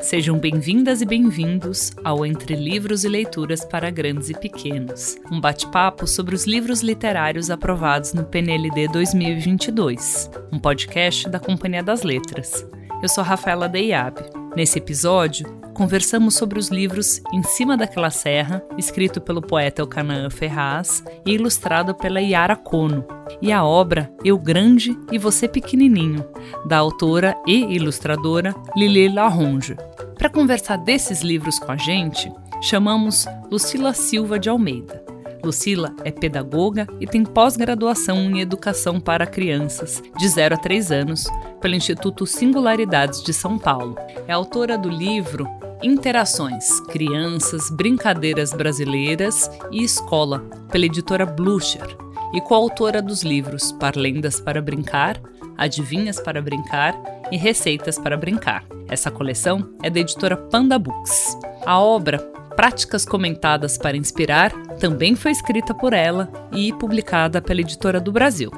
Sejam bem-vindas e bem-vindos ao Entre Livros e Leituras para Grandes e Pequenos, um bate-papo sobre os livros literários aprovados no PNLD 2022, um podcast da Companhia das Letras. Eu sou Rafaela Deiab. Nesse episódio, conversamos sobre os livros Em Cima daquela Serra, escrito pelo poeta Elcanaã Ferraz e ilustrado pela Yara Kono, e a obra Eu Grande e Você Pequenininho, da autora e ilustradora Lili Laronge. Para conversar desses livros com a gente, chamamos Lucila Silva de Almeida. Lucila é pedagoga e tem pós-graduação em Educação para Crianças, de 0 a 3 anos, pelo Instituto Singularidades de São Paulo. É autora do livro Interações, Crianças, Brincadeiras Brasileiras e Escola, pela editora Blucher, e coautora dos livros Parlendas para Brincar, Adivinhas para Brincar e Receitas para Brincar. Essa coleção é da editora Panda Books. A obra Práticas Comentadas para Inspirar também foi escrita por ela e publicada pela Editora do Brasil.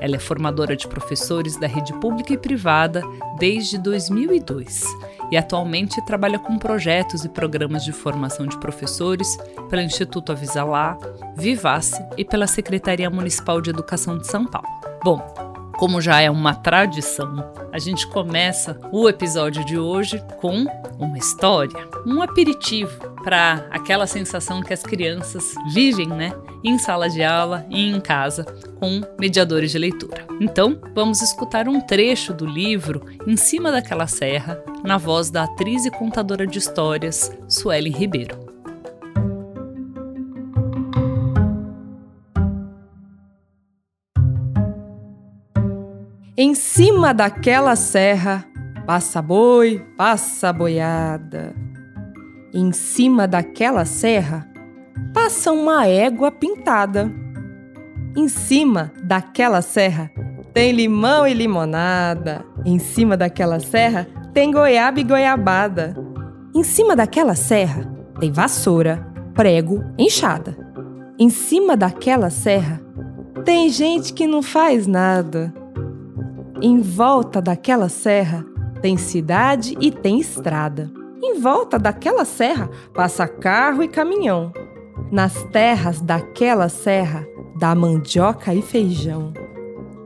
Ela é formadora de professores da rede pública e privada desde 2002 e atualmente trabalha com projetos e programas de formação de professores pelo Instituto Avisalá, Vivace e pela Secretaria Municipal de Educação de São Paulo. Bom, como já é uma tradição, a gente começa o episódio de hoje com uma história, um aperitivo para aquela sensação que as crianças vivem, né, em sala de aula e em casa com mediadores de leitura. Então, vamos escutar um trecho do livro Em cima daquela serra, na voz da atriz e contadora de histórias Suelen Ribeiro. Em cima daquela serra, passa boi, passa boiada. Em cima daquela serra, passa uma égua pintada. Em cima daquela serra, tem limão e limonada. Em cima daquela serra, tem goiaba e goiabada. Em cima daquela serra, tem vassoura, prego, enxada. Em cima daquela serra, tem gente que não faz nada. Em volta daquela serra tem cidade e tem estrada. Em volta daquela serra passa carro e caminhão. Nas terras daquela serra dá mandioca e feijão.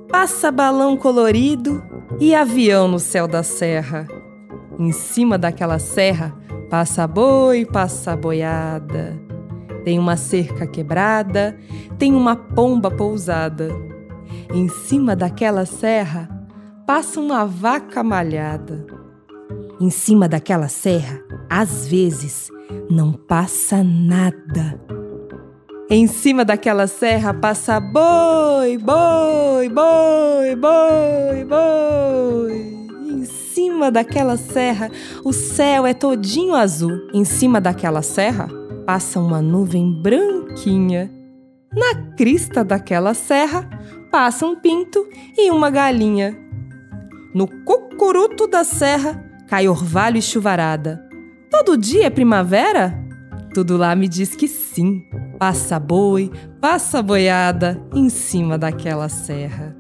Passa balão colorido e avião no céu da serra. Em cima daquela serra passa boi, passa boiada. Tem uma cerca quebrada, tem uma pomba pousada. Em cima daquela serra passa uma vaca malhada. Em cima daquela serra, às vezes, não passa nada. Em cima daquela serra passa boi, boi, boi, boi, boi. Em cima daquela serra, o céu é todinho azul. Em cima daquela serra passa uma nuvem branquinha. Na crista daquela serra passa um pinto e uma galinha. No cucuruto da serra cai orvalho e chuvarada. Todo dia é primavera? Tudo lá me diz que sim. Passa boi, passa boiada em cima daquela serra.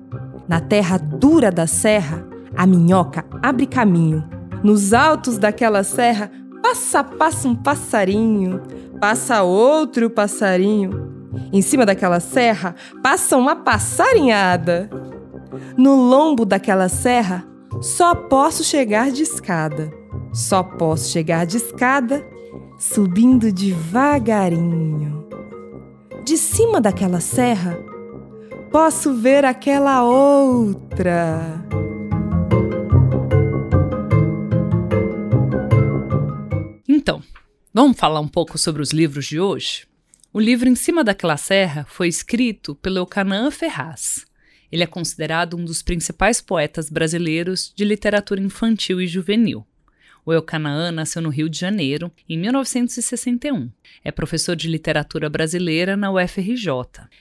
Na terra dura da serra, a minhoca abre caminho. Nos altos daquela serra, passa, passa um passarinho, passa outro passarinho. Em cima daquela serra, passa uma passarinhada. No lombo daquela serra, só posso chegar de escada. Só posso chegar de escada subindo devagarinho. De cima daquela serra, posso ver aquela outra. Então, vamos falar um pouco sobre os livros de hoje? O livro Em Cima daquela Serra foi escrito pelo Eucanaã Ferraz. Ele é considerado um dos principais poetas brasileiros de literatura infantil e juvenil. O Eucanaã nasceu no Rio de Janeiro em 1961. É professor de literatura brasileira na UFRJ.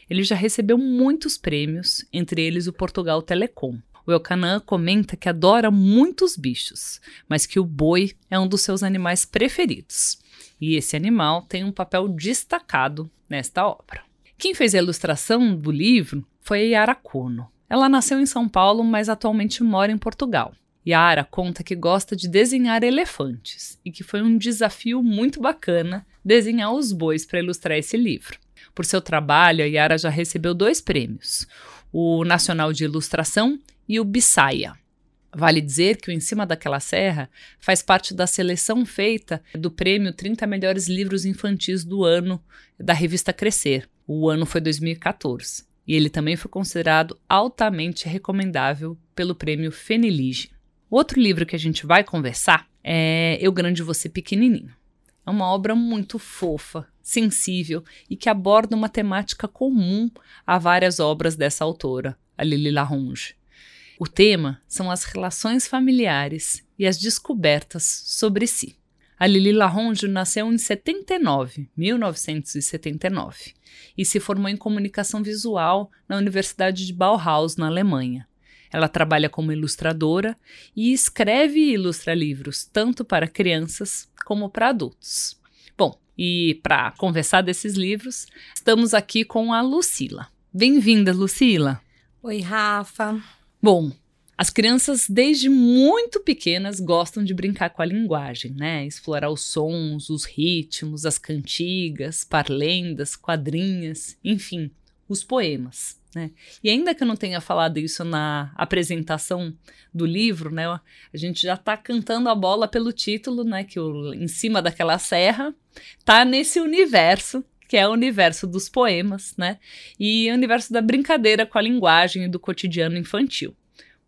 Ele já recebeu muitos prêmios, entre eles o Portugal Telecom. O Eucanaã comenta que adora muitos bichos, mas que o boi é um dos seus animais preferidos. E esse animal tem um papel destacado nesta obra. Quem fez a ilustração do livro foi a Yara Kono. Ela nasceu em São Paulo, mas atualmente mora em Portugal. Yara conta que gosta de desenhar elefantes e que foi um desafio muito bacana desenhar os bois para ilustrar esse livro. Por seu trabalho, a Yara já recebeu dois prêmios: o Nacional de Ilustração e o Bissaia. Vale dizer que o Em Cima daquela Serra faz parte da seleção feita do prêmio 30 Melhores Livros Infantis do ano da revista Crescer. O ano foi 2014. E ele também foi considerado altamente recomendável pelo prêmio Fenilige. Outro livro que a gente vai conversar é Eu Grande Você Pequenininho. É uma obra muito fofa, sensível e que aborda uma temática comum a várias obras dessa autora, a Lili Laronge. O tema são as relações familiares e as descobertas sobre si. A Lili Laronge nasceu em 79, 1979, e se formou em comunicação visual na Universidade de Bauhaus, na Alemanha. Ela trabalha como ilustradora e escreve e ilustra livros tanto para crianças como para adultos. Bom, e para conversar desses livros, estamos aqui com a Lucila. Bem-vinda, Lucila. Oi, Rafa. Bom, as crianças, desde muito pequenas, gostam de brincar com a linguagem, né? Explorar os sons, os ritmos, as cantigas, parlendas, quadrinhas, enfim, os poemas. Né? E ainda que eu não tenha falado isso na apresentação do livro, né, a gente já está cantando a bola pelo título, né, que o, em cima daquela serra tá nesse universo que é o universo dos poemas, né, e o universo da brincadeira com a linguagem e do cotidiano infantil.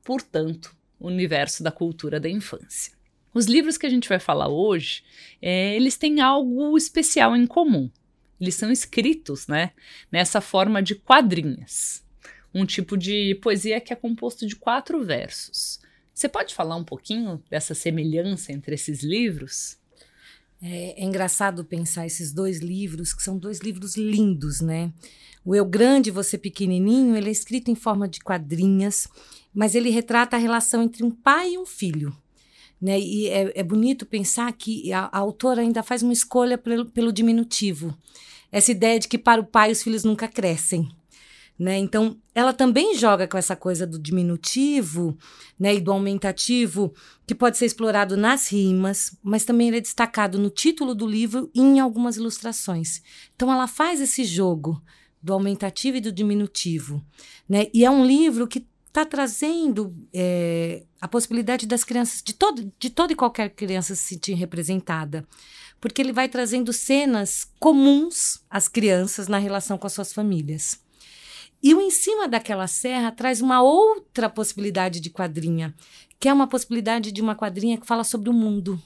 Portanto, o universo da cultura da infância. Os livros que a gente vai falar hoje, é, eles têm algo especial em comum. Eles são escritos, né, nessa forma de quadrinhas. Um tipo de poesia que é composto de quatro versos. Você pode falar um pouquinho dessa semelhança entre esses livros? É, é, engraçado pensar esses dois livros, que são dois livros lindos, né? O Eu Grande, Você Pequenininho, ele é escrito em forma de quadrinhas, mas ele retrata a relação entre um pai e um filho. Né? E é, é bonito pensar que a, a, autora ainda faz uma escolha pelo, pelo diminutivo essa ideia de que para o pai os filhos nunca crescem. Né? Então, ela também joga com essa coisa do diminutivo né, e do aumentativo, que pode ser explorado nas rimas, mas também ele é destacado no título do livro e em algumas ilustrações. Então, ela faz esse jogo do aumentativo e do diminutivo. Né? E é um livro que está trazendo é, a possibilidade das crianças, de, todo, de toda e qualquer criança se sentir representada porque ele vai trazendo cenas comuns às crianças na relação com as suas famílias. E o Em Cima daquela Serra traz uma outra possibilidade de quadrinha, que é uma possibilidade de uma quadrinha que fala sobre o mundo.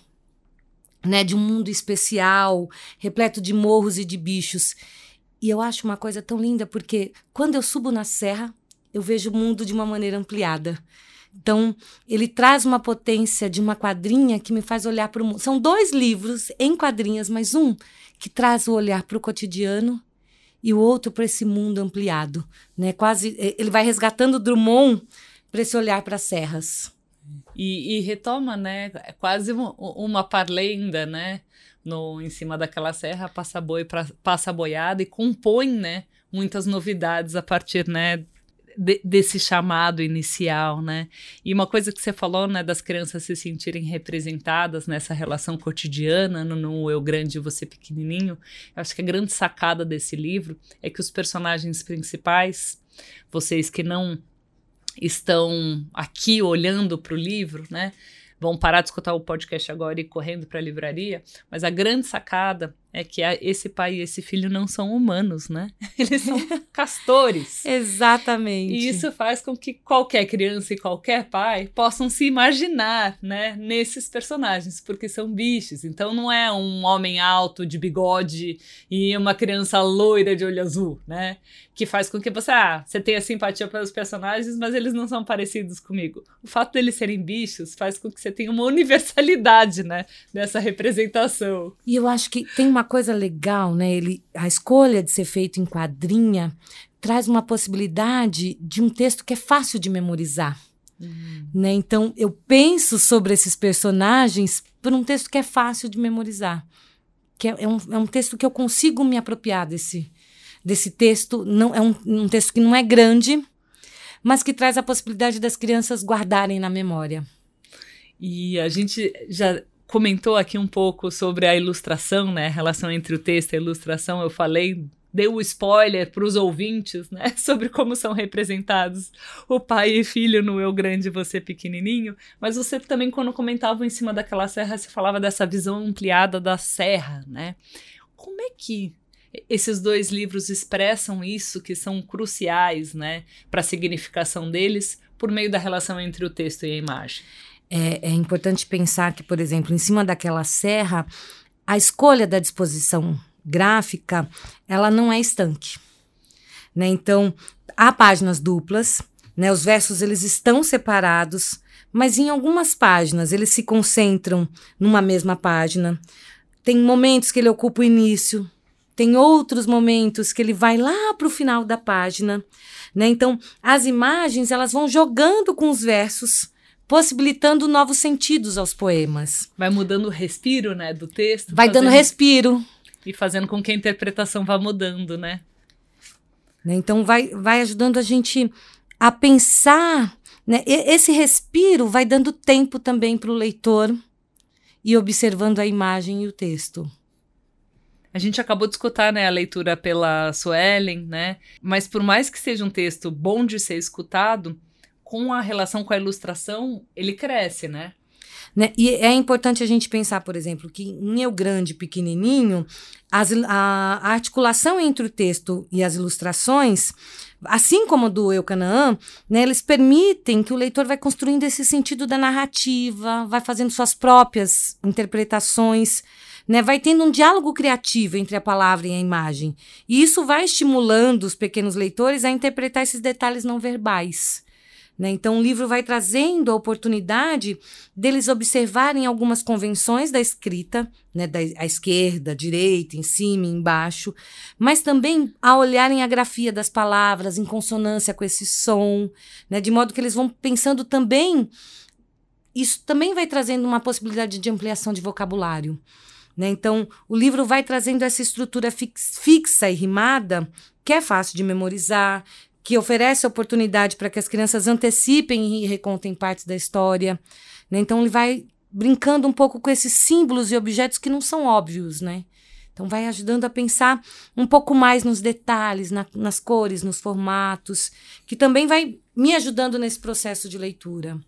Né, de um mundo especial, repleto de morros e de bichos. E eu acho uma coisa tão linda porque quando eu subo na serra, eu vejo o mundo de uma maneira ampliada. Então, ele traz uma potência de uma quadrinha que me faz olhar para o mundo. São dois livros em quadrinhas, mas um que traz o olhar para o cotidiano e o outro para esse mundo ampliado, né? Quase ele vai resgatando Drummond para esse olhar para as serras. E, e, retoma, né? É quase uma, uma parlenda, né? No, em cima daquela serra, passa boi, pra, passa boiada e compõe, né? Muitas novidades a partir, né? De, desse chamado inicial, né? E uma coisa que você falou, né, das crianças se sentirem representadas nessa relação cotidiana, no, no eu grande e você pequenininho, eu acho que a grande sacada desse livro é que os personagens principais, vocês que não estão aqui olhando para o livro, né? Vão parar de escutar o podcast agora e correndo para a livraria, mas a grande sacada é que esse pai e esse filho não são humanos, né? Eles são castores. Exatamente. E isso faz com que qualquer criança e qualquer pai possam se imaginar, né, nesses personagens, porque são bichos. Então não é um homem alto de bigode e uma criança loira de olho azul, né? Que faz com que você, ah, você tenha simpatia pelos personagens, mas eles não são parecidos comigo. O fato deles serem bichos faz com que você tenha uma universalidade, né, dessa representação. E eu acho que tem uma uma coisa legal, né? Ele, a escolha de ser feito em quadrinha traz uma possibilidade de um texto que é fácil de memorizar. Uhum. Né? Então, eu penso sobre esses personagens por um texto que é fácil de memorizar. Que é, é, um, é um texto que eu consigo me apropriar desse, desse texto. Não, é um, um texto que não é grande, mas que traz a possibilidade das crianças guardarem na memória. E a gente já comentou aqui um pouco sobre a ilustração, né? A relação entre o texto e a ilustração. Eu falei deu o spoiler para os ouvintes, né, sobre como são representados o pai e filho no Eu Grande e Você Pequenininho, mas você também, quando comentava em cima daquela serra, você falava dessa visão ampliada da serra, né? Como é que esses dois livros expressam isso, que são cruciais, né, para a significação deles, por meio da relação entre o texto e a imagem? É, é importante pensar que, por exemplo, em cima daquela serra, a escolha da disposição gráfica, ela não é estanque. Né? Então, há páginas duplas, né? os versos eles estão separados, mas em algumas páginas eles se concentram numa mesma página. Tem momentos que ele ocupa o início, tem outros momentos que ele vai lá para o final da página. Né? Então, as imagens elas vão jogando com os versos, possibilitando novos sentidos aos poemas. Vai mudando o respiro né, do texto. Vai fazendo... dando respiro e fazendo com que a interpretação vá mudando, né? né? Então vai, vai ajudando a gente a pensar, né? Esse respiro vai dando tempo também para o leitor e observando a imagem e o texto. A gente acabou de escutar né, a leitura pela Suelen, né? Mas por mais que seja um texto bom de ser escutado, com a relação com a ilustração, ele cresce, né? Né? E é importante a gente pensar, por exemplo, que em Eu Grande Pequenininho, as, a, a articulação entre o texto e as ilustrações assim como do Eu Canaã, né, eles permitem que o leitor vai construindo esse sentido da narrativa, vai fazendo suas próprias interpretações, né, vai tendo um diálogo criativo entre a palavra e a imagem. E isso vai estimulando os pequenos leitores a interpretar esses detalhes não verbais. Né? Então, o livro vai trazendo a oportunidade deles observarem algumas convenções da escrita, né, da à esquerda, direita, em cima, embaixo, mas também a olharem a grafia das palavras em consonância com esse som, né, de modo que eles vão pensando também. Isso também vai trazendo uma possibilidade de ampliação de vocabulário. Né? Então, o livro vai trazendo essa estrutura fix, fixa e rimada, que é fácil de memorizar, que oferece oportunidade para que as crianças antecipem e recontem partes da história. Né? Então, ele vai brincando um pouco com esses símbolos e objetos que não são óbvios, né? Então, vai ajudando a pensar um pouco mais nos detalhes, na, nas cores, nos formatos, que também vai me ajudando nesse processo de leitura.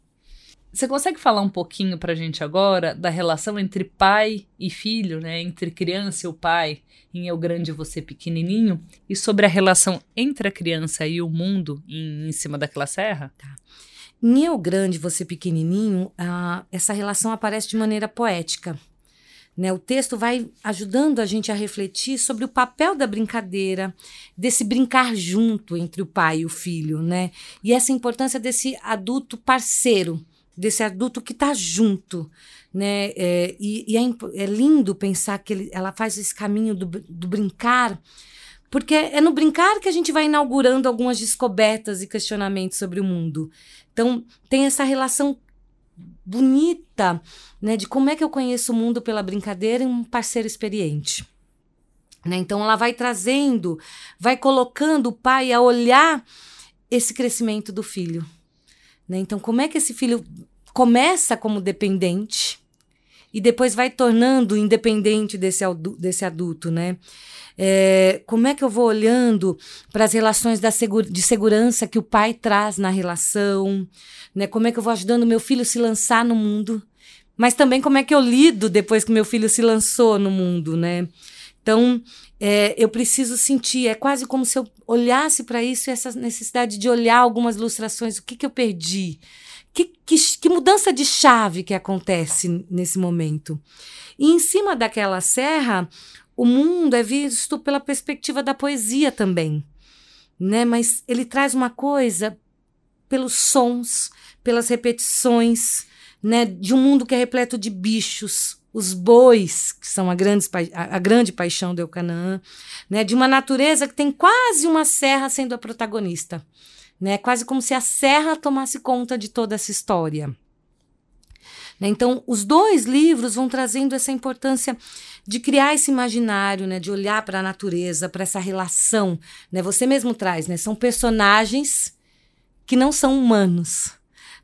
Você consegue falar um pouquinho para a gente agora da relação entre pai e filho, né? Entre criança e o pai, em Eu Grande Você Pequenininho, e sobre a relação entre a criança e o mundo em, em cima daquela serra? Tá. Em Eu Grande, Você Pequenininho, essa relação aparece de maneira poética. Né, o texto vai ajudando a gente a refletir sobre o papel da brincadeira, desse brincar junto entre o pai e o filho, né? E essa importância desse adulto parceiro, desse adulto que está junto, né? É, e, e é, é, lindo pensar que ele, ela faz esse caminho do, do brincar, porque é no brincar que a gente vai inaugurando algumas descobertas e questionamentos sobre o mundo. Então, tem essa relação bonita, né, de como é que eu conheço o mundo pela brincadeira em um parceiro experiente. Né? Então, ela vai trazendo, vai colocando o pai a olhar esse crescimento do filho. Né? Então, como é que esse filho começa como dependente e depois vai tornando independente desse, desse adulto, né? É, como é que eu vou olhando para as relações da segura, de segurança que o pai traz na relação, né? Como é que eu vou ajudando meu filho a se lançar no mundo, mas também como é que eu lido depois que meu filho se lançou no mundo, né? Então, é, eu preciso sentir, é quase como se eu olhasse para isso e essa necessidade de olhar algumas ilustrações, o que, que eu perdi, que, que, que mudança de chave que acontece nesse momento. E em cima daquela serra, o mundo é visto pela perspectiva da poesia também, né? Mas ele traz uma coisa pelos sons, pelas repetições, né? De um mundo que é repleto de bichos, os bois, que são a grande, a, grande paixão do Eucanaã, né, de uma natureza que tem quase uma serra sendo a protagonista. Né, quase como se a serra tomasse conta de toda essa história. Né, então, os dois livros vão trazendo essa importância de criar esse imaginário, né, de olhar para a natureza, para essa relação. Né, você mesmo traz, né, são personagens que não são humanos,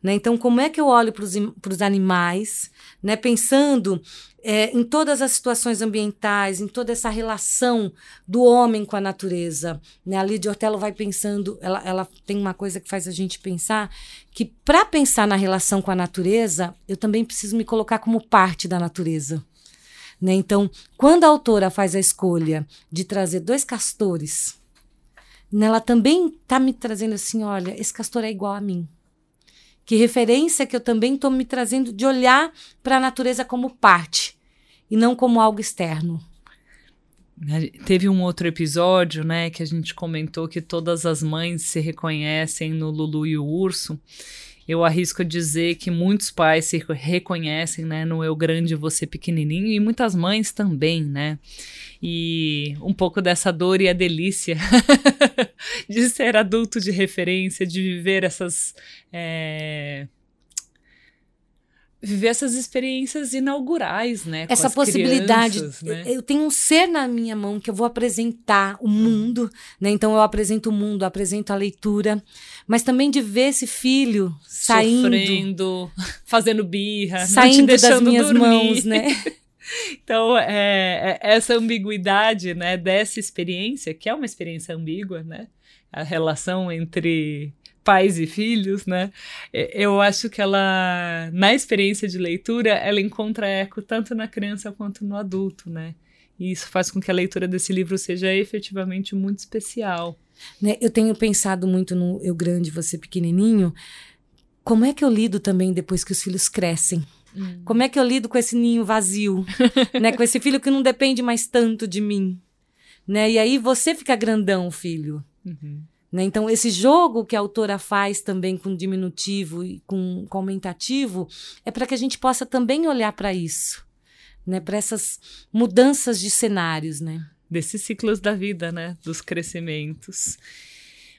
Né? Então, como é que eu olho para os animais, né? pensando é, em todas as situações ambientais, em toda essa relação do homem com a natureza. Né? A Lídia Ortello vai pensando, ela, ela tem uma coisa que faz a gente pensar, que para pensar na relação com a natureza, eu também preciso me colocar como parte da natureza. Né? Então, quando a autora faz a escolha de trazer dois castores, né, ela também está me trazendo assim: olha, esse castor é igual a mim. Que referência que eu também estou me trazendo de olhar para a natureza como parte e não como algo externo. Teve um outro episódio, né, que a gente comentou que todas as mães se reconhecem no Lulu e o urso. Eu arrisco dizer que muitos pais se reconhecem, né, no eu grande você pequenininho e muitas mães também, né? E um pouco dessa dor e a delícia de ser adulto de referência, de viver essas é, viver essas experiências inaugurais, né? Essa possibilidade. Crianças, né? Eu tenho um ser na minha mão que eu vou apresentar o mundo, né? Então eu apresento o mundo, apresento a leitura, mas também de ver esse filho saindo, sofrendo, fazendo birra, saindo das minhas dormir. mãos, né? Então, é, é, essa ambiguidade, né, dessa experiência, que é uma experiência ambígua, né? A relação entre pais e filhos, né? Eu acho que ela, na experiência de leitura, ela encontra eco tanto na criança quanto no adulto, né? E isso faz com que a leitura desse livro seja efetivamente muito especial. Né? Eu tenho pensado muito no Eu Grande, Você Pequenininho. Como é que eu lido também depois que os filhos crescem? Hum. Como é que eu lido com esse ninho vazio? né? Com esse filho que não depende mais tanto de mim? Né? E aí você fica grandão, filho. Uhum. Né? Então, esse jogo que a autora faz também com diminutivo e com, com aumentativo é para que a gente possa também olhar para isso, né? para essas mudanças de cenários. Né? Desses ciclos da vida, né? dos crescimentos.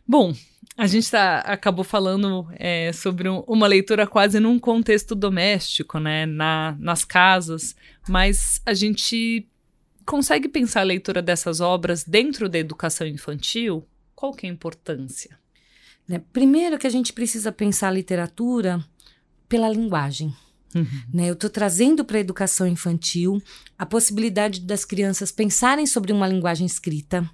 Bom, a gente tá, acabou falando é, sobre um, uma leitura quase num contexto doméstico, né, na, nas casas, mas a gente consegue pensar a leitura dessas obras dentro da educação infantil? Qual que é a importância? Né, primeiro que a gente precisa pensar a literatura pela linguagem. Uhum. Né, eu estou trazendo para a educação infantil a possibilidade das crianças pensarem sobre uma linguagem escrita,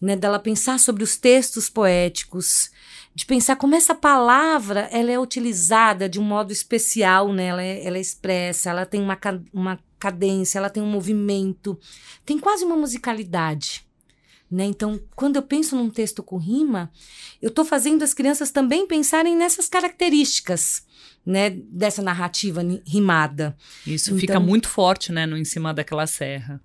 né, dela pensar sobre os textos poéticos, de pensar como essa palavra ela é utilizada de um modo especial, né, ela, é, ela é expressa, ela tem uma, uma cadência, ela tem um movimento, tem quase uma musicalidade. Né? Então, quando eu penso num texto com rima, eu estou fazendo as crianças também pensarem nessas características né, dessa narrativa rimada. Isso então, fica muito forte né, no Em Cima daquela Serra.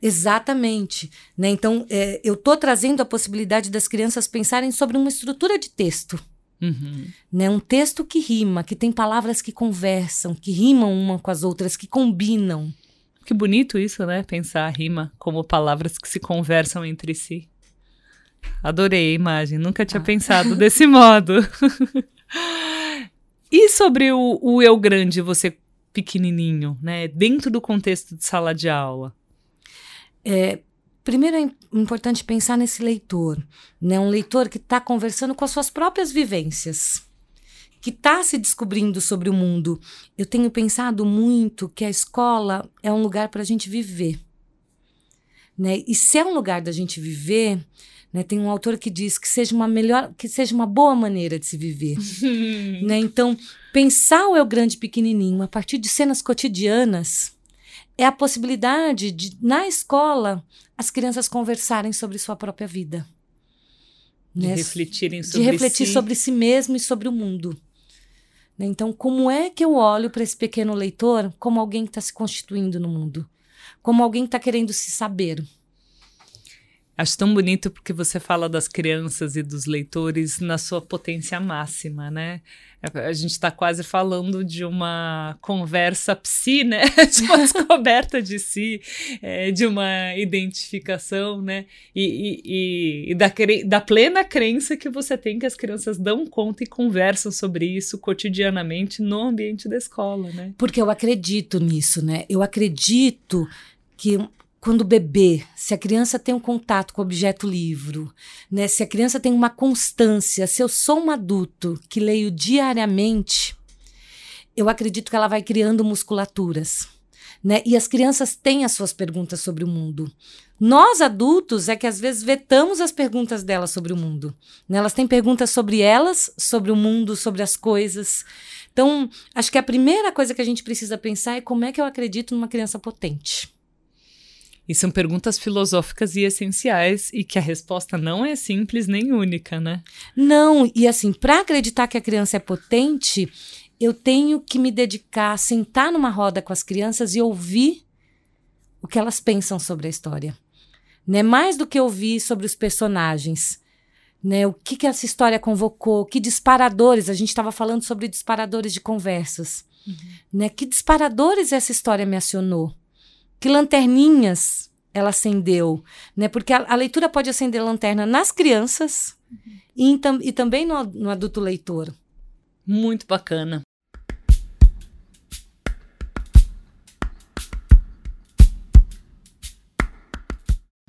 Exatamente. Né? Então, é, eu estou trazendo a possibilidade das crianças pensarem sobre uma estrutura de texto. Uhum. Né? Um texto que rima, que tem palavras que conversam, que rimam uma com as outras, que combinam. Que bonito isso, né? Pensar a rima como palavras que se conversam entre si. Adorei a imagem, nunca tinha ah. pensado desse modo. e sobre o, o eu grande, você pequenininho, né? Dentro do contexto de sala de aula. É, primeiro é importante pensar nesse leitor, né? Um leitor que está conversando com as suas próprias vivências que está se descobrindo sobre o mundo. Eu tenho pensado muito que a escola é um lugar para a gente viver. Né? E se é um lugar da gente viver, né, tem um autor que diz que seja uma melhor, que seja uma boa maneira de se viver. né? Então, pensar o eu grande pequenininho a partir de cenas cotidianas é a possibilidade de, na escola, as crianças conversarem sobre sua própria vida. De né? refletirem sobre De refletir si. sobre si mesmo e sobre o mundo. Né? Então, como é que eu olho para esse pequeno leitor como alguém que está se constituindo no mundo? Como alguém que está querendo se saber? Acho tão bonito porque você fala das crianças e dos leitores na sua potência máxima, né? A gente está quase falando de uma conversa psi, né? De uma descoberta de si, é, de uma identificação, né? E, e, e, e da, da plena crença que você tem que as crianças dão conta e conversam sobre isso cotidianamente no ambiente da escola, né? Porque eu acredito nisso, né? Eu acredito que quando bebê, se a criança tem um contato com o objeto livro, né, se a criança tem uma constância, se eu sou um adulto que leio diariamente, eu acredito que ela vai criando musculaturas. Né? E as crianças têm as suas perguntas sobre o mundo. Nós, adultos, é que às vezes vetamos as perguntas delas sobre o mundo. Né? Elas têm perguntas sobre elas, sobre o mundo, sobre as coisas. Então, acho que a primeira coisa que a gente precisa pensar é como é que eu acredito numa criança potente. E são perguntas filosóficas e essenciais e que a resposta não é simples nem única, né? Não, e assim, para acreditar que a criança é potente, eu tenho que me dedicar, sentar numa roda com as crianças e ouvir o que elas pensam sobre a história. Né? Mais do que ouvir sobre os personagens. Né? O que, que essa história convocou, que disparadores, a gente estava falando sobre disparadores de conversas. Uhum. Né? Que disparadores essa história me acionou? Que lanterninhas ela acendeu? Né? Porque a, a leitura pode acender lanterna nas crianças uhum. e, e, também no, no adulto leitor. Muito bacana.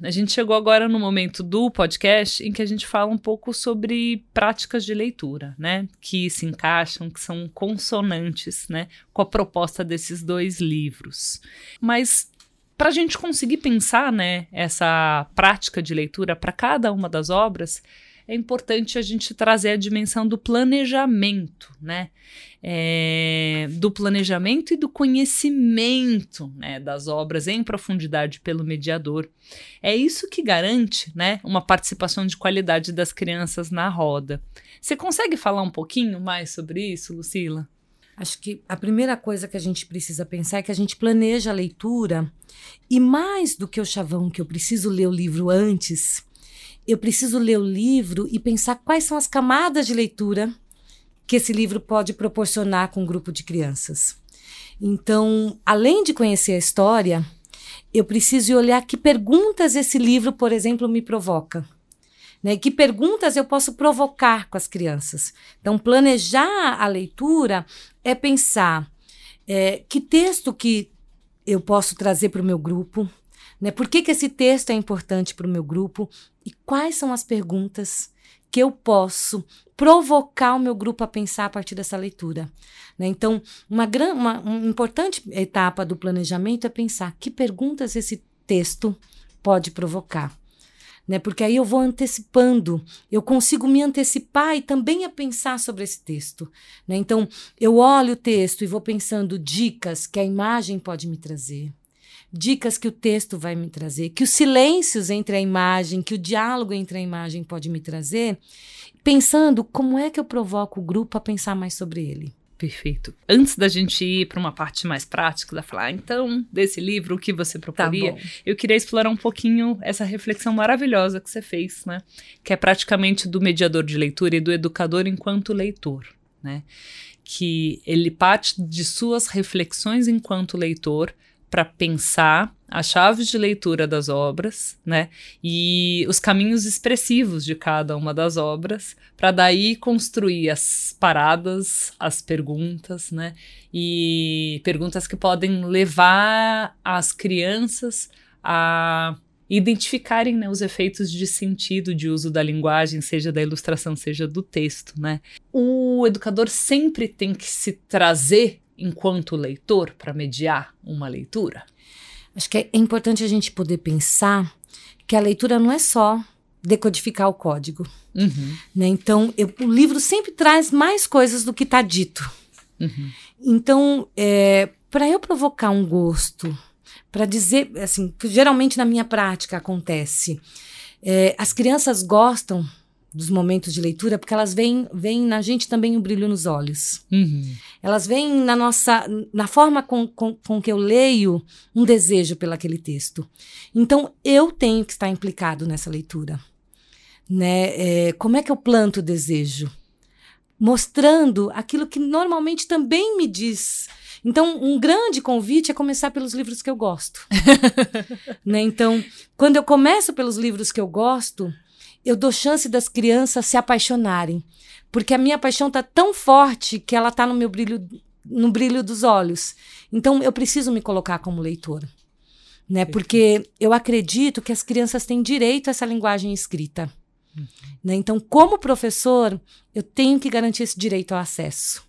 A gente chegou agora no momento do podcast em que a gente fala um pouco sobre práticas de leitura, né? Que se encaixam, que são consonantes, né? Com a proposta desses dois livros. Mas para a gente conseguir pensar, né? Essa prática de leitura para cada uma das obras, é importante a gente trazer a dimensão do planejamento, né? É, do planejamento e do conhecimento né, das obras em profundidade pelo mediador. É isso que garante né, uma participação de qualidade das crianças na roda. Você consegue falar um pouquinho mais sobre isso, Lucila? Acho que a primeira coisa que a gente precisa pensar é que a gente planeja a leitura e mais do que o chavão que eu preciso ler o livro antes, eu preciso ler o livro e pensar quais são as camadas de leitura que esse livro pode proporcionar com um grupo de crianças. Então, além de conhecer a história, eu preciso olhar que perguntas esse livro, por exemplo, me provoca. Né? Que perguntas eu posso provocar com as crianças. Então, planejar a leitura é pensar é, que texto que eu posso trazer para o meu grupo, né? Por que, que esse texto é importante para o meu grupo e quais são as perguntas que eu posso provocar o meu grupo a pensar a partir dessa leitura. Né? Então, uma, gran, uma, uma importante etapa do planejamento é pensar que perguntas esse texto pode provocar. Né? Porque aí eu vou antecipando, eu consigo me antecipar e também a pensar sobre esse texto. Né? Então, eu olho o texto e vou pensando dicas que a imagem pode me trazer dicas que o texto vai me trazer, que os silêncios entre a imagem, que o diálogo entre a imagem pode me trazer, pensando como é que eu provoco o grupo a pensar mais sobre ele. Perfeito. Antes da gente ir para uma parte mais prática, da falar, ah, então, desse livro, o que você proporia, tá eu queria explorar um pouquinho essa reflexão maravilhosa que você fez, né? Que é praticamente do mediador de leitura e do educador enquanto leitor, né? Que ele parte de suas reflexões enquanto leitor para pensar as chaves de leitura das obras, né? E os caminhos expressivos de cada uma das obras, para daí construir as paradas, as perguntas, né? E perguntas que podem levar as crianças a identificarem né, os efeitos de sentido de uso da linguagem, seja da ilustração, seja do texto, né? O educador sempre tem que se trazer enquanto leitor para mediar uma leitura? Acho que é importante a gente poder pensar que a leitura não é só decodificar o código. Uhum. Né? Então, eu, o livro sempre traz mais coisas do que está dito. Uhum. Então, é, para eu provocar um gosto, para dizer, assim, que geralmente na minha prática acontece, é, as crianças gostam dos momentos de leitura, porque elas veem, veem na gente também o um brilho nos olhos. Uhum. Elas veem na nossa, na forma com, com, com que eu leio, um desejo pelo aquele texto. Então, eu tenho que estar implicado nessa leitura. Né? É, como é que eu planto o desejo? Mostrando aquilo que normalmente também me diz. Então, um grande convite é começar pelos livros que eu gosto. né? Então, quando eu começo pelos livros que eu gosto, eu dou chance das crianças se apaixonarem. Porque a minha paixão está tão forte que ela está no meu brilho, no brilho dos olhos. Então eu preciso me colocar como leitora. né? Porque eu acredito que as crianças têm direito a essa linguagem escrita. Uhum. Né? Então, como professor, eu tenho que garantir esse direito ao acesso.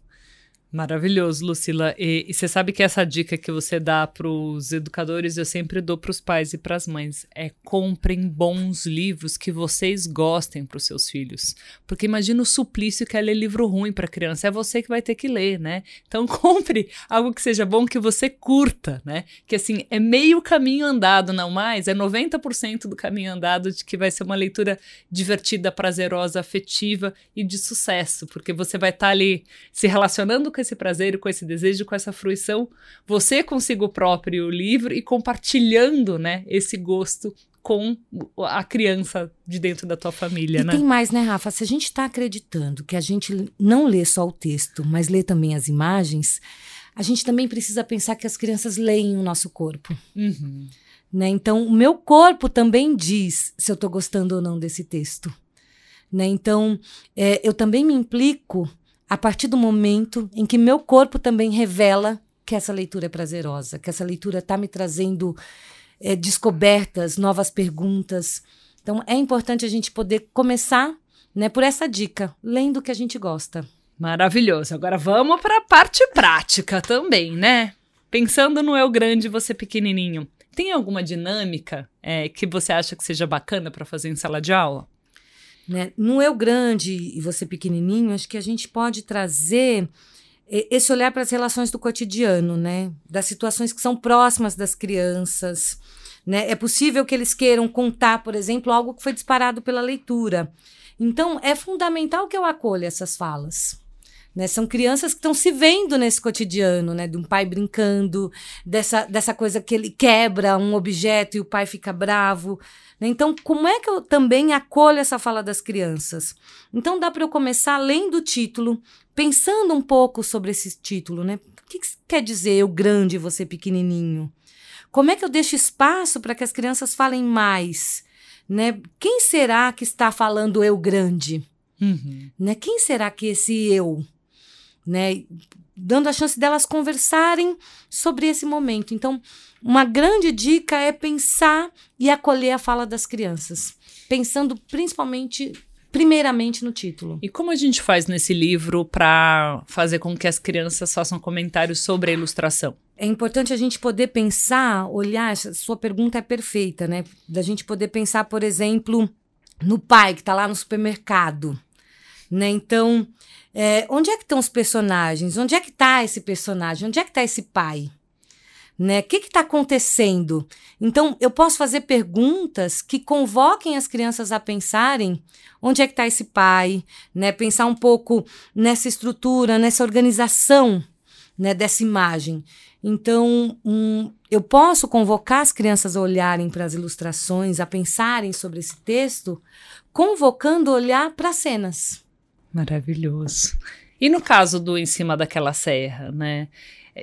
Maravilhoso, Lucila. E, e, você sabe que essa dica que você dá para os educadores, eu sempre dou para os pais e para as mães: é comprem bons livros que vocês gostem para os seus filhos. Porque imagina o suplício que é ler livro ruim para criança. É você que vai ter que ler, né? Então compre algo que seja bom, que você curta, né? Que assim, é meio caminho andado, não mais, é 90% do caminho andado de que vai ser uma leitura divertida, prazerosa, afetiva e de sucesso. Porque você vai estar tá ali se relacionando com esse prazer com esse desejo, com essa fruição, você consigo próprio o livro e compartilhando, né, esse gosto com a criança de dentro da tua família, e né? tem mais, né, Rafa? Se a gente está acreditando que a gente não lê só o texto, mas lê também as imagens, a gente também precisa pensar que as crianças leem o nosso corpo. Uhum. Né? Então, o meu corpo também diz se eu estou gostando ou não desse texto. Né? Então, é, eu também me implico a partir do momento em que meu corpo também revela que essa leitura é prazerosa, que essa leitura está me trazendo é, descobertas, novas perguntas. Então é importante a gente poder começar né, por essa dica, lendo o que a gente gosta. Maravilhoso. Agora vamos para a parte prática também, né? Pensando no eu grande você pequenininho. Tem alguma dinâmica é, que você acha que seja bacana para fazer em sala de aula? Né? No eu grande e você pequenininho, acho que a gente pode trazer esse olhar para as relações do cotidiano, né? Das situações que são próximas das crianças. Né? É possível que eles queiram contar, por exemplo, algo que foi disparado pela leitura. Então, é fundamental que eu acolha essas falas. Né? São crianças que estão se vendo nesse cotidiano, né? De um pai brincando, dessa, dessa coisa que ele quebra um objeto e o pai fica bravo. Né? Então, como é que eu também acolho essa fala das crianças? Então, dá para eu começar além do título, pensando um pouco sobre esse título, né? O que, que quer dizer eu grande e você pequenininho? Como é que eu deixo espaço para que as crianças falem mais? Né? Quem será que está falando eu grande? Uhum. Né? Quem será que esse eu? né? Dando a chance delas conversarem sobre esse momento. Então, uma grande dica é pensar e acolher a fala das crianças, pensando principalmente primeiramente no título. E como a gente faz nesse livro para fazer com que as crianças façam comentários sobre a ilustração? É importante a gente poder pensar, olhar, sua pergunta é perfeita, né? Da gente poder pensar, por exemplo, no pai que está lá no supermercado, né? Então, é, onde é que estão os personagens? Onde é que está esse personagem? Onde é que está esse pai? Né? O que está acontecendo? Então, eu posso fazer perguntas que convoquem as crianças a pensarem onde é que está esse pai, né? Pensar um pouco nessa estrutura, nessa organização né, dessa imagem. Então, um, eu posso convocar as crianças a olharem para as ilustrações, a pensarem sobre esse texto, convocando olhar para as cenas. Maravilhoso. E no caso do Em Cima daquela Serra, né?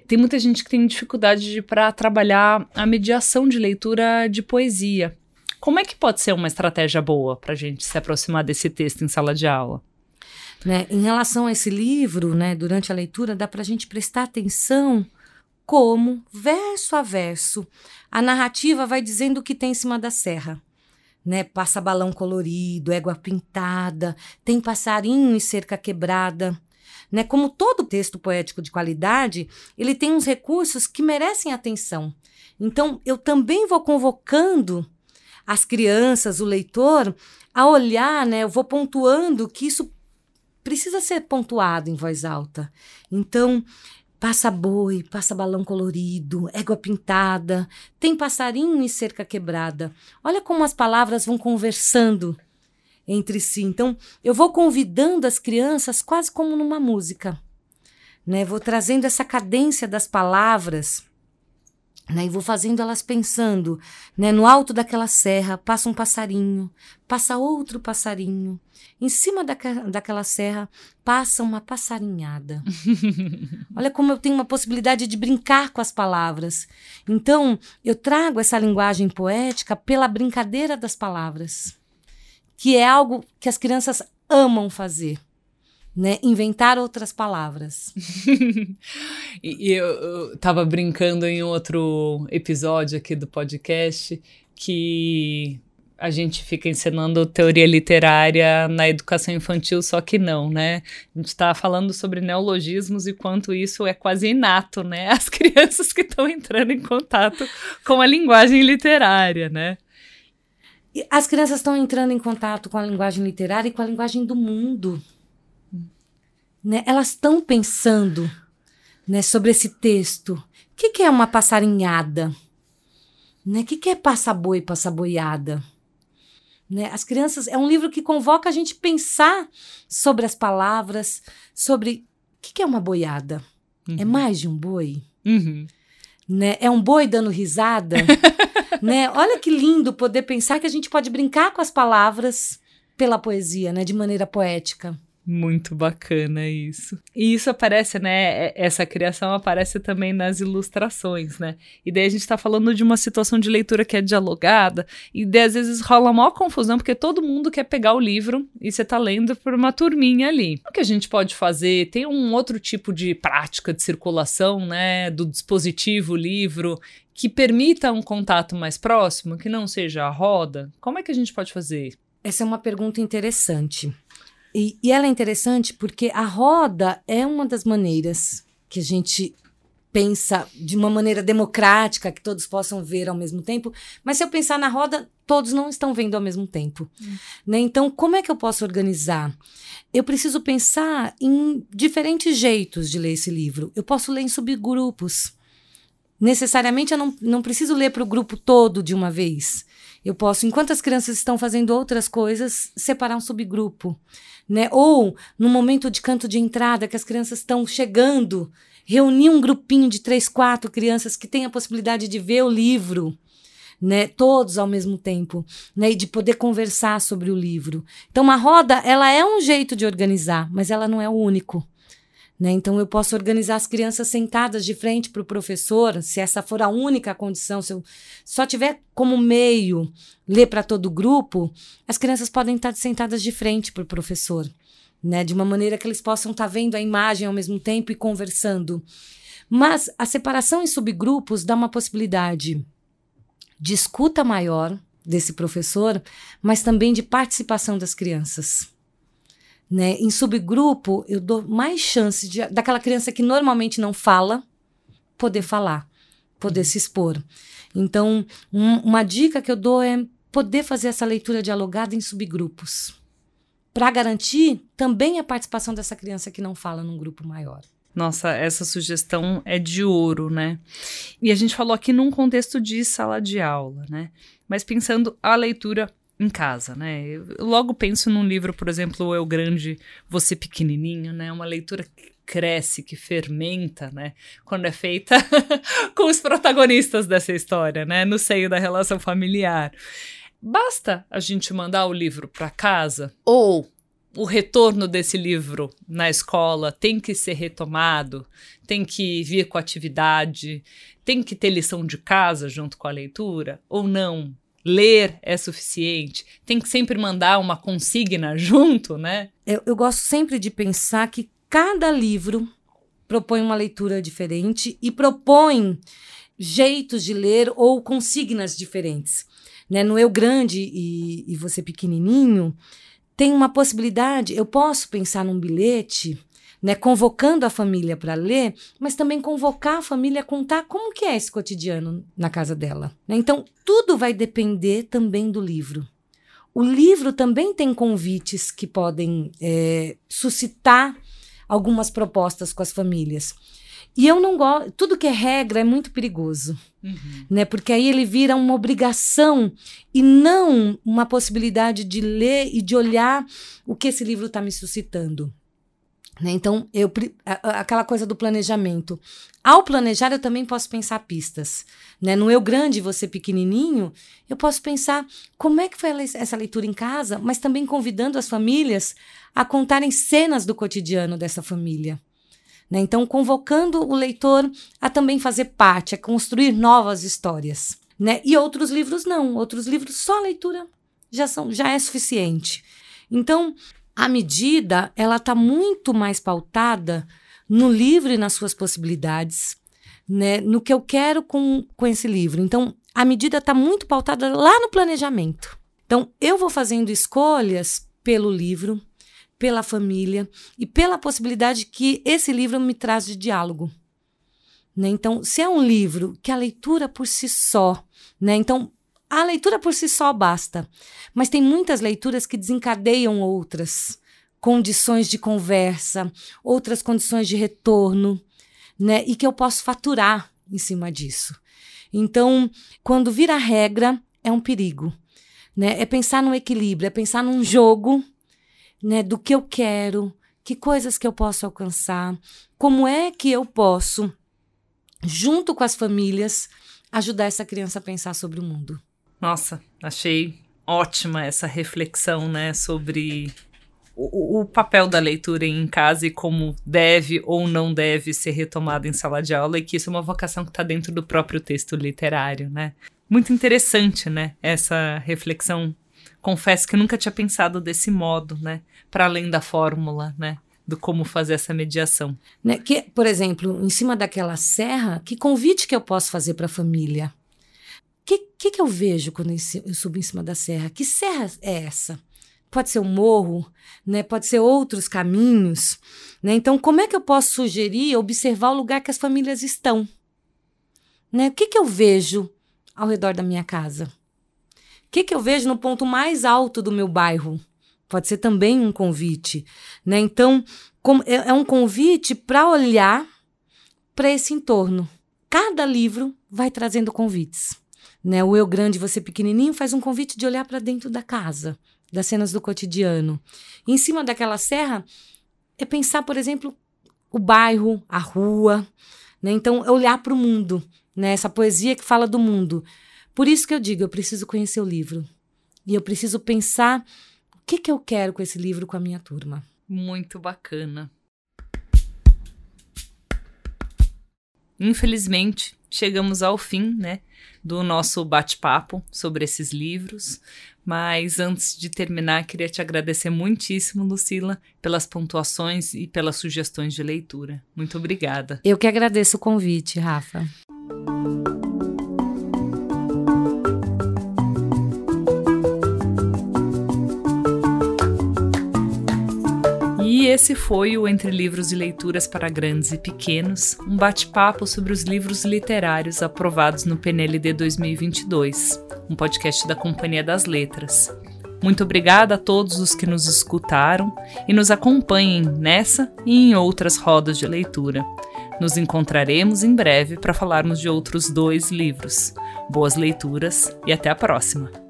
Tem muita gente que tem dificuldade para trabalhar a mediação de leitura de poesia. Como é que pode ser uma estratégia boa para a gente se aproximar desse texto em sala de aula? Né, em relação a esse livro, né, durante a leitura, dá para a gente prestar atenção como, verso a verso, a narrativa vai dizendo o que tem em cima da serra né? Passa balão colorido, égua pintada, tem passarinho e cerca quebrada. Né? Como todo texto poético de qualidade, ele tem uns recursos que merecem atenção. Então, eu também vou convocando as crianças, o leitor, a olhar, né? Eu vou pontuando que isso precisa ser pontuado em voz alta. Então, Passa boi, passa balão colorido, égua pintada, tem passarinho e cerca quebrada. Olha como as palavras vão conversando entre si. Então, eu vou convidando as crianças quase como numa música. Né? Vou trazendo essa cadência das palavras né, e vou fazendo elas pensando, né, no alto daquela serra passa um passarinho, passa outro passarinho, em cima daque, daquela serra passa uma passarinhada. Olha como eu tenho uma possibilidade de brincar com as palavras. Então, eu trago essa linguagem poética pela brincadeira das palavras, que é algo que as crianças amam fazer. né? Inventar outras palavras. e, eu estava brincando em outro episódio aqui do podcast que a gente fica ensinando teoria literária na educação infantil, só que não, né? A gente está falando sobre neologismos e quanto isso é quase inato, né? As crianças que estão entrando em contato com a linguagem literária, né? As crianças estão entrando em contato com a linguagem literária e com a linguagem do mundo. Né? Elas estão pensando né, sobre esse texto. O que, que é uma passarinhada? Né? O que, que é passa-boi, passa-boiada? Né? As crianças. É um livro que convoca a gente pensar sobre as palavras, sobre o que, que é uma boiada? É uhum. É mais de um boi? Uhum. Né? É um boi dando risada? né? Olha que lindo poder pensar que a gente pode brincar com as palavras pela poesia, né? De maneira poética. Muito bacana isso. E isso aparece, né? É, essa criação aparece também nas ilustrações, né? E daí a gente tá falando de uma situação de leitura que é dialogada, e daí às vezes rola maior confusão, porque todo mundo quer pegar o livro e você tá lendo por uma turminha ali. O que a gente pode fazer? Tem um outro tipo de prática de circulação, né? Do dispositivo livro que permita um contato mais próximo, que não seja a roda? Como é que a gente pode fazer? Essa é uma pergunta interessante. E, e ela é interessante porque a roda é uma das maneiras que a gente pensa de uma maneira democrática, que todos possam ver ao mesmo tempo. Mas se eu pensar na roda, todos não estão vendo ao mesmo tempo. Hum. Né? Então, como é que eu posso organizar? Eu preciso pensar em diferentes jeitos de ler esse livro. Eu posso ler em subgrupos. Necessariamente, eu não, não preciso ler para o grupo todo de uma vez. Eu posso, enquanto as crianças estão fazendo outras coisas, separar um subgrupo né? Ou no momento de canto de entrada, que as crianças estão chegando, reunir um grupinho de três, quatro crianças que tem a possibilidade de ver o livro. Né, todos ao mesmo tempo, né, e de poder conversar sobre o livro. Então, uma roda, ela é um jeito de organizar, mas ela não é o único. Né? Então, eu posso organizar as crianças sentadas de frente para o professor, se essa for a única condição, se eu só tiver como meio ler para todo o grupo, as crianças podem estar sentadas de frente para o professor, né? de uma maneira que eles possam estar vendo a imagem ao mesmo tempo e conversando. Mas a separação em subgrupos dá uma possibilidade de escuta maior desse professor, mas também de participação das crianças. Né? Em subgrupo, eu dou mais chance de, daquela criança que normalmente não fala poder falar, poder se expor. Então, um, uma dica que eu dou é poder fazer essa leitura dialogada em subgrupos, para garantir também a participação dessa criança que não fala num grupo maior. Nossa, essa sugestão é de ouro, né? E a gente falou aqui num contexto de sala de aula, né? Mas pensando a leitura em casa, né? Eu logo penso num livro, por exemplo, Eu Grande, Você Pequenininho, né? Uma leitura que cresce, que fermenta, né? Quando é feita com os protagonistas dessa história, né? No seio da relação familiar. Basta a gente mandar o livro para casa ou o retorno desse livro na escola tem que ser retomado, tem que vir com atividade, tem que ter lição de casa junto com a leitura ou não? Ler é suficiente? Tem que sempre mandar uma consigna junto, né? Eu, eu gosto sempre de pensar que cada livro propõe uma leitura diferente e propõe jeitos de ler ou consignas diferentes. Né? No Eu Grande e, e Você Pequenininho, tem uma possibilidade, eu posso pensar num bilhete né, convocando a família para ler, mas também convocar a família a contar como que é esse cotidiano na casa dela. Né? Então, tudo vai depender também do livro. O livro também tem convites que podem é, suscitar algumas propostas com as famílias. E eu não gosto. Tudo que é regra é muito perigoso. Uhum. Né? Porque aí ele vira uma obrigação e não uma possibilidade de ler e de olhar o que esse livro está me suscitando. Né? Então, eu, aquela coisa do planejamento. Ao planejar, eu também posso pensar pistas. Né? No eu grande você pequenininho, eu posso pensar como é que foi essa leitura em casa, mas também convidando as famílias a contarem cenas do cotidiano dessa família. Né? Então, convocando o leitor a também fazer parte, a construir novas histórias. Né? E outros livros não. Outros livros, só a leitura já, são, já é suficiente. Então, a medida ela está muito mais pautada no livro e nas suas possibilidades, né? No que eu quero com, com esse livro. Então, a medida está muito pautada lá no planejamento. Então, eu vou fazendo escolhas pelo livro, pela família e pela possibilidade que esse livro me traz de diálogo. Né? Então, se é um livro que a leitura por si só, né? Então, a leitura por si só basta, mas tem muitas leituras que desencadeiam outras condições de conversa, outras condições de retorno, né? E que eu posso faturar em cima disso. Então, quando vira regra, é um perigo, né? É pensar no equilíbrio, é pensar num jogo, né, do que eu quero, que coisas que eu posso alcançar, como é que eu posso junto com as famílias ajudar essa criança a pensar sobre o mundo. Nossa, achei ótima essa reflexão, né, sobre o, o, papel da leitura em casa e como deve ou não deve ser retomada em sala de aula e que isso é uma vocação que está dentro do próprio texto literário, né? Muito interessante, né? Essa reflexão. Confesso que nunca tinha pensado desse modo, né? Para além da fórmula, né? Do como fazer essa mediação. Né? Que, por exemplo, em cima daquela serra, que convite que eu posso fazer para a família? Que, que, que eu vejo quando eu subo em cima da serra? Que serra é essa? pode ser um morro, né? Pode ser outros caminhos, né? Então, como é que eu posso sugerir observar o lugar que as famílias estão? Né? O que, que eu vejo ao redor da minha casa? O que, que eu vejo no ponto mais alto do meu bairro? Pode ser também um convite, né? Então, é, é um convite para olhar para esse entorno. Cada livro vai trazendo convites. Né? O Eu Grande, Você Pequenininho faz um convite de olhar para dentro da casa, das cenas do cotidiano. em cima daquela serra é pensar, por exemplo, o bairro, a rua, né? Então, é olhar para o mundo, né? Essa poesia que fala do mundo. Por isso que eu digo, eu preciso conhecer o livro. E eu preciso pensar o que, que eu quero com esse livro com a minha turma. Muito bacana. Infelizmente, chegamos ao fim, né, do nosso bate-papo sobre esses livros. Mas antes de terminar, queria te agradecer muitíssimo, Lucila, pelas pontuações e pelas sugestões de leitura. Muito obrigada. Eu que agradeço o convite, Rafa. Esse foi o Entre Livros e Leituras para Grandes e Pequenos, um bate-papo sobre os livros literários aprovados no PNLD 2022, um podcast da Companhia das Letras. Muito obrigada a todos os que nos escutaram e nos acompanhem nessa e em outras rodas de leitura. Nos encontraremos em breve para falarmos de outros dois livros. Boas leituras e até a próxima!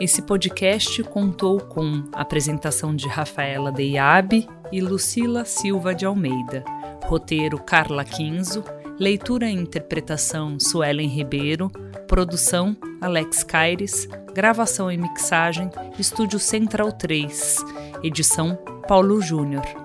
Esse podcast contou com apresentação de Rafaela Deiabe e Lucila Silva de Almeida, roteiro Carla Quinzo, leitura e interpretação Suelen Ribeiro, produção Alex Caires, gravação e mixagem Estúdio Central 3, edição Paulo Júnior.